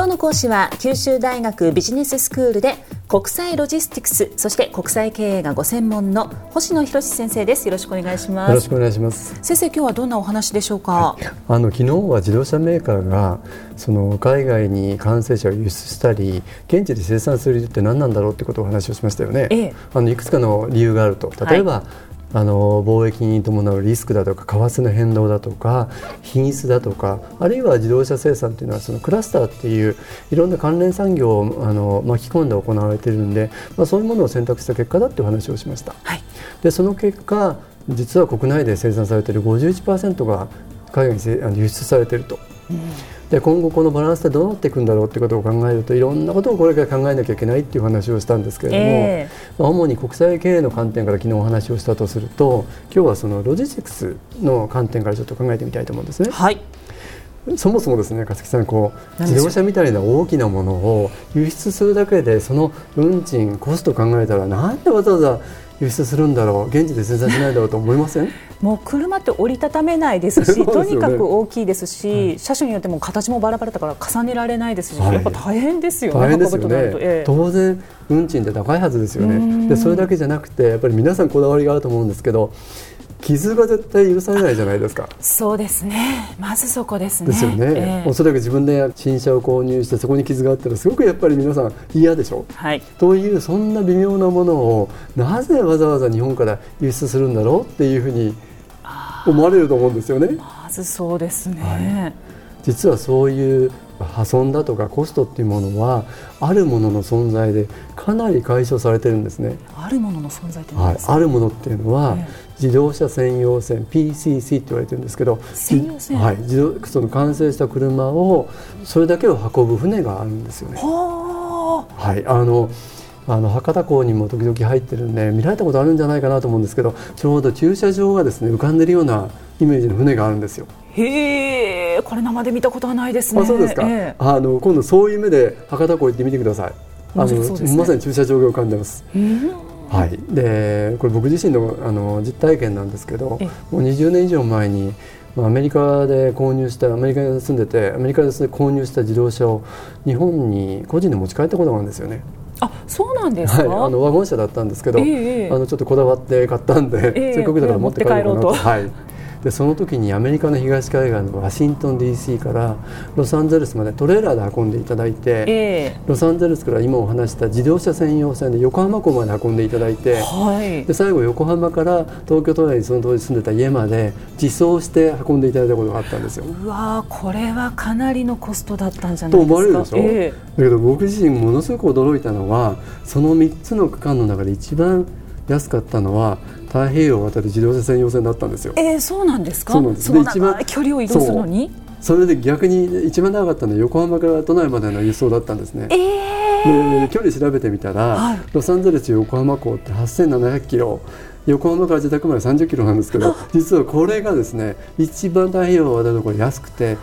今日の講師は九州大学ビジネススクールで国際ロジスティクスそして国際経営がご専門の星野博先生です。よろしくお願いします。よろしくお願いします。先生今日はどんなお話でしょうか、はい、あの昨日は自動車メーカーがその海外に完成車を輸出したり現地で生産する理由って何なんだろうってことをお話をしましたよね、ええ、あのいくつかの理由があると。例えば、はいあの貿易に伴うリスクだとか為替の変動だとか品質だとかあるいは自動車生産というのはそのクラスターっていういろんな関連産業をあの巻き込んで行われているんで、まあ、そういうものを選択した結果だっていう話をしました。はい、でその結果実は国内で生産されている51%が海外に輸出されていると。うんで今後このバランスでどうなっていくんだろうってことを考えるといろんなことをこれから考えなきゃいけないっていう話をしたんですけれども、えー、主に国際経営の観点から昨日お話をしたとすると今日はそのロジスティクスの観点からちょっと考えてみたいと思うんですね。はい。そもそもですね、勝木さんこう自動車みたいな大きなものを輸出するだけでその運賃コスト考えたらなんでわざわざ輸出するんだろう現地で生産しないだろうと思いません？もう車って折りたためないですし、ね、とにかく大きいですし、はい、車種によっても形もバラバラだから重ねられないですし、はい、やっぱ大変ですよね、大変ですよね、ええ、当然、運賃って高いはずですよね。で、それだけじゃなくて、やっぱり皆さんこだわりがあると思うんですけど、傷が絶対許されないじゃないですか。そうですね。まずそこですね。ですよね。えー、おそらく自分で新車を購入してそこに傷があったらすごくやっぱり皆さん嫌でしょ。はい。というそんな微妙なものをなぜわざわざ日本から輸出するんだろうっていうふうに思われると思うんですよね。まずそうですね。はい、実はそういう破損だとかコストっていうものはあるものの存在でかなり解消されてるんですね。あるものの存在ってはい、あるものっていうのは、えー自動車専用線 PCC って言われてるんですけどはい、自動その完成した車をそれだけを運ぶ船があるんですよね。はいあのあの博多港にも時々入ってるんで見られたことあるんじゃないかなと思うんですけどちょうど駐車場がですね浮かんでるようなイメージの船があるんですよ。へえこれ生で見たことはないですね。あそうですか、えー、あの今度そういう目で博多港行ってみてください。あの、ね、まさに駐車場が浮かんでます。はい、でこれ僕自身のあの実体験なんですけどもう20年以上前にアメリカで購入したアメリカに住んでてアメリカで購入した自動車を日本に個人で持ち帰ったことがあるんですよね。あそうなんですか、はい、あのワゴン車だったんですけど、えー、あのちょっとこだわって買ったんで、えー、せっかくだから持って帰ろうと。はい、でその時にアメリカの東海岸のワシントン DC からロサンゼルスまでトレーラーで運んでいただいて、えー、ロサンゼルスから今お話した自動車専用線で横浜港まで運んでいただいて、はい、で最後横浜から東京都内にその当時住んでた家まで自走して運んでいただいたことがあったんですよ。うわこれはかなりのコストだったんじゃないですか。と思われるでしょ、えー、だけど僕自身ものすごく驚いたのはその3つの区間の中で一番安かったのは太平洋を渡る自動車専用線だったんですよ。えー、そうなんですか？そうなんです。で一番距離を移動するのに？それで逆に一番長かったのは横浜から都内までの輸送だったんですね。えー、で距離調べてみたら、はい、ロサンゼルス横浜港って8700キロ。横浜から自宅まで30キロなんですけど実はこれがですね一番太平洋を渡るところ安くて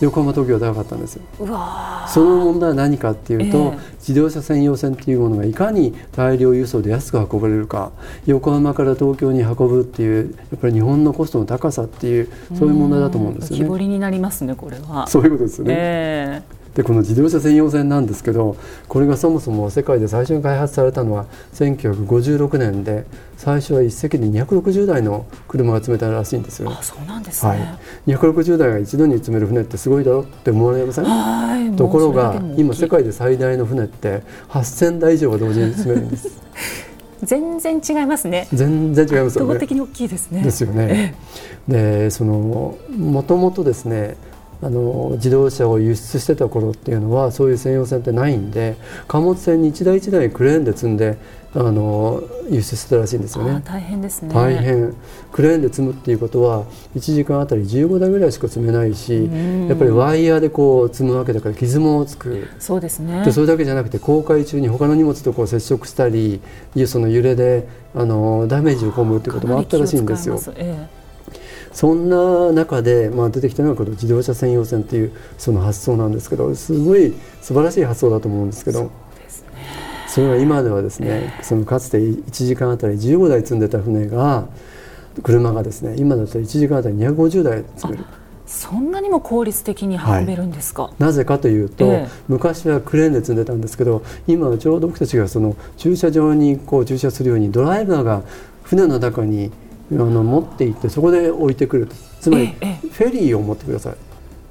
横浜東京は高かったんですよその問題は何かっていうと、えー、自動車専用線っていうものがいかに大量輸送で安く運ばれるか横浜から東京に運ぶっていうやっぱり日本のコストの高さっていうそういう問題だと思うんですよね。木彫りになりますねこれは。そういうことですよね。えーでこの自動車専用線なんですけどこれがそもそも世界で最初に開発されたのは1956年で最初は一隻で260台の車が積めたらしいんですよ、あそうなんですね、はい、260台が一度に積める船ってすごいだろって思われません？ところが今世界で最大の船って8000台以上が同時に積めるんです。全然違いますね。全然違いますよね。的に大きいですね。ですよね。で、そのもともとですね、あの自動車を輸出してた頃っていうのはそういう専用船ってないんで貨物船に一台一台クレーンで積んであの輸出してたらしいんですよね。大変ですね。大変。クレーンで積むっていうことは1時間あたり15台ぐらいしか積めないしやっぱりワイヤーでこう積むわけだから傷もつく。そうですね。でそれだけじゃなくて航海中に他の荷物とこう接触したりその揺れであのダメージを被るっていうこともあったらしいんですよ。ええそんな中で、まあ、出てきたのがこの自動車専用線っていうその発想なんですけどすごい素晴らしい発想だと思うんですけど。それは今ではですね、そのかつて1時間あたり15台積んでた船が車がですね今だと1時間あたり250台積めるそんなにも効率的に運べるんですか、はい、なぜかというと、ええ、昔はクレーンで積んでたんですけど今はちょうど僕たちがその駐車場にこう駐車するようにドライバーが船の中にあの持って行ってそこで置いてくるつまり、フェリーを持ってください。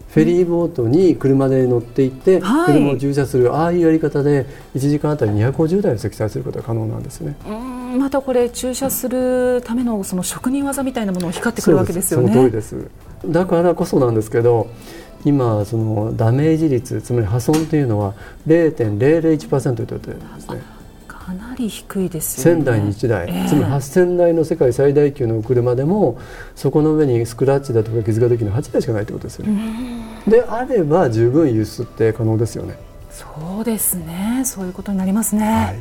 フェリーボートに車で乗っていって、車を駐車する、ああいうやり方で1時間あたり250台を積載することが可能なんですね。またこれ駐車するためのその職人技みたいなものを光ってくるわけですよね。その通りです。だからこそなんですけど今そのダメージ率つまり破損というのは0.001%と言ってるんですね。かなり低いですよね。1000台に1台、えー、つまり8000台の世界最大級の車でもそこの上にスクラッチだとか傷ができるの8台しかないということですよね。であれば十分輸出って可能ですよね。そうですね。そういうことになりますね、はい、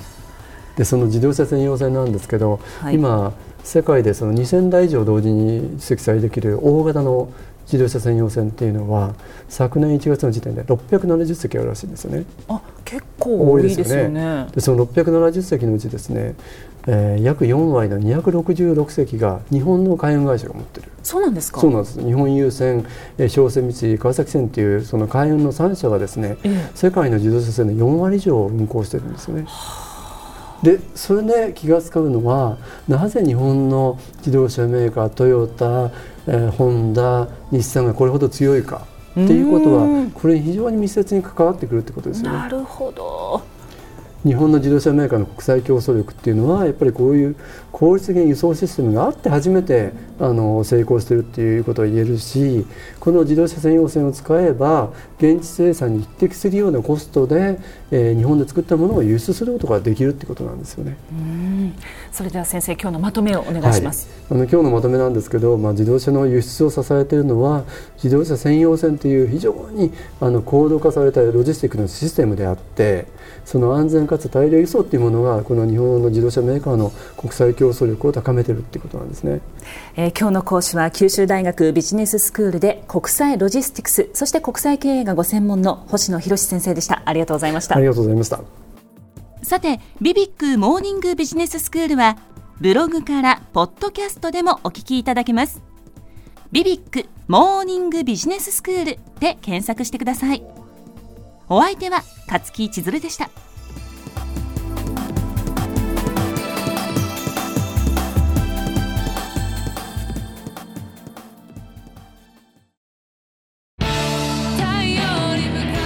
でその自動車専用線なんですけど、はい、今世界でその2000台以上同時に積載できる大型の自動車専用線っていうのは昨年1月の時点で670隻あるらしいんですよね。あ結構多いですよね。でその670隻のうちですね、えー、約4割の266隻が日本の海運会社が持ってる。そうなんですか？そうなんです。日本郵船、えー、商船三井、川崎線っていうその海運の3社がですね、えー、世界の自動車線の4割以上運航してるんですよね。でそれで気が使うのはなぜ日本の自動車メーカートヨタえー、ホンダ日産がこれほど強いかっていうことはこれに非常に密接に関わってくるってことですよね。なるほど日本の自動車メーカーの国際競争力っていうのはやっぱりこういう効率的な輸送システムがあって初めてあの成功しているっていうことを言えるしこの自動車専用線を使えば現地生産に匹敵するようなコストで、えー、日本で作ったものを輸出することができるってことなんですよね。それでは先生今日のまとめをお願いします。はい、あの今日のまとめなんですけど、まあ、自動車の輸出を支えているのは自動車専用線という非常にあの高度化されたロジスティックのシステムであってその安全かつ大量輸送っていうものがこの日本の自動車メーカーの国際競争力を高めてるっていうことなんですね、えー、今日の講師は九州大学ビジネススクールで国際ロジスティクスそして国際経営がご専門の星野博先生でした。ありがとうございました。ありがとうございました。さてビビックモーニングビジネススクールはブログからポッドキャストでもお聞きいただけます。ビビックモーニングビジネススクールで検索してくださいお相手は勝木千鶴でした。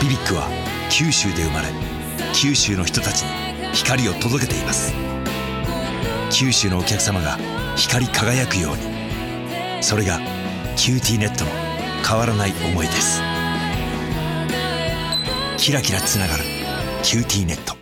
BBIQ は九州で生まれ九州の人たちに光を届けています。九州のお客様が光り輝くように。それがキューティーネットの変わらない思いです。キラキラつながる「 QTnet」